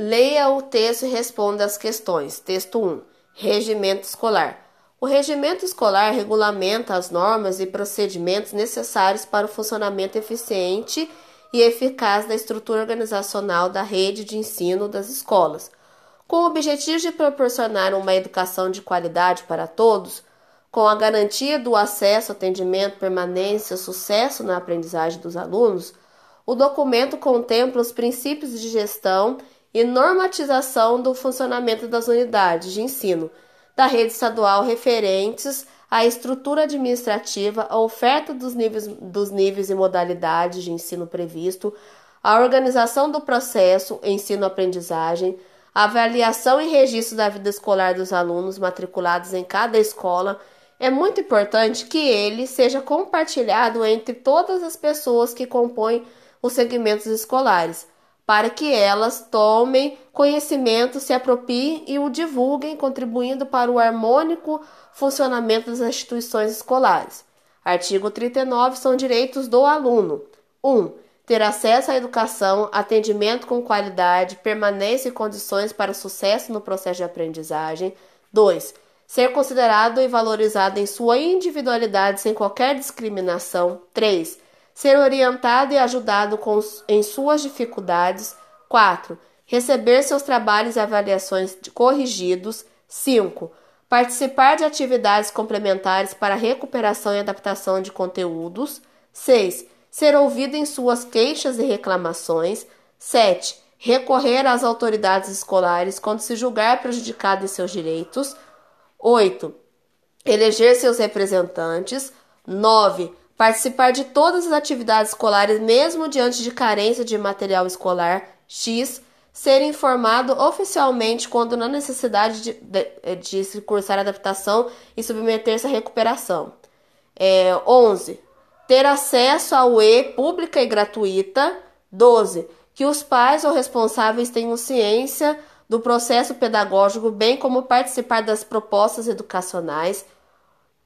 Leia o texto e responda as questões. Texto 1. Regimento escolar. O regimento escolar regulamenta as normas e procedimentos necessários para o funcionamento eficiente e eficaz da estrutura organizacional da rede de ensino das escolas. Com o objetivo de proporcionar uma educação de qualidade para todos, com a garantia do acesso, atendimento, permanência, sucesso na aprendizagem dos alunos, o documento contempla os princípios de gestão e normatização do funcionamento das unidades de ensino da rede estadual referentes à estrutura administrativa, a oferta dos níveis, dos níveis e modalidades de ensino previsto, a organização do processo ensino-aprendizagem, avaliação e registro da vida escolar dos alunos matriculados em cada escola. É muito importante que ele seja compartilhado entre todas as pessoas que compõem os segmentos escolares para que elas tomem conhecimento, se apropriem e o divulguem, contribuindo para o harmônico funcionamento das instituições escolares. Artigo 39 são direitos do aluno: 1. Um, ter acesso à educação, atendimento com qualidade, permanência e condições para sucesso no processo de aprendizagem. 2. Ser considerado e valorizado em sua individualidade sem qualquer discriminação. 3 ser orientado e ajudado com, em suas dificuldades. 4. Receber seus trabalhos e avaliações corrigidos. 5. Participar de atividades complementares para recuperação e adaptação de conteúdos. 6. Ser ouvido em suas queixas e reclamações. 7. Recorrer às autoridades escolares quando se julgar prejudicado em seus direitos. 8. Eleger seus representantes. 9 participar de todas as atividades escolares, mesmo diante de carência de material escolar X, ser informado oficialmente quando na necessidade de, de, de se cursar adaptação e submeter-se à recuperação. É, 11. Ter acesso à UE pública e gratuita. 12. Que os pais ou responsáveis tenham ciência do processo pedagógico, bem como participar das propostas educacionais.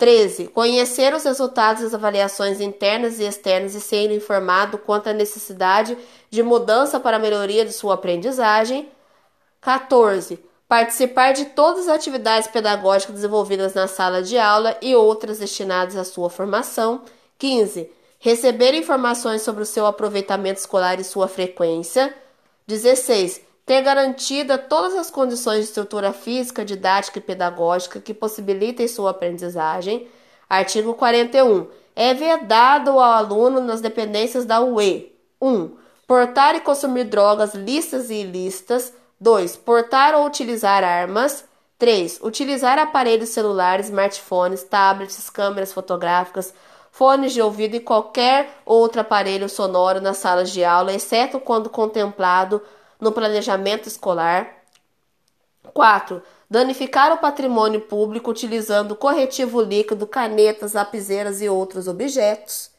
13. Conhecer os resultados das avaliações internas e externas e ser informado quanto à necessidade de mudança para a melhoria de sua aprendizagem. 14. Participar de todas as atividades pedagógicas desenvolvidas na sala de aula e outras destinadas à sua formação. 15. Receber informações sobre o seu aproveitamento escolar e sua frequência. 16 ter garantida todas as condições de estrutura física, didática e pedagógica que possibilitem sua aprendizagem. Artigo 41. É vedado ao aluno nas dependências da UE: 1. portar e consumir drogas listas e ilícitas. 2. Portar ou utilizar armas. 3. Utilizar aparelhos celulares, smartphones, tablets, câmeras fotográficas, fones de ouvido e qualquer outro aparelho sonoro nas salas de aula, exceto quando contemplado no planejamento escolar. 4. Danificar o patrimônio público utilizando corretivo líquido, canetas, lapiseiras e outros objetos.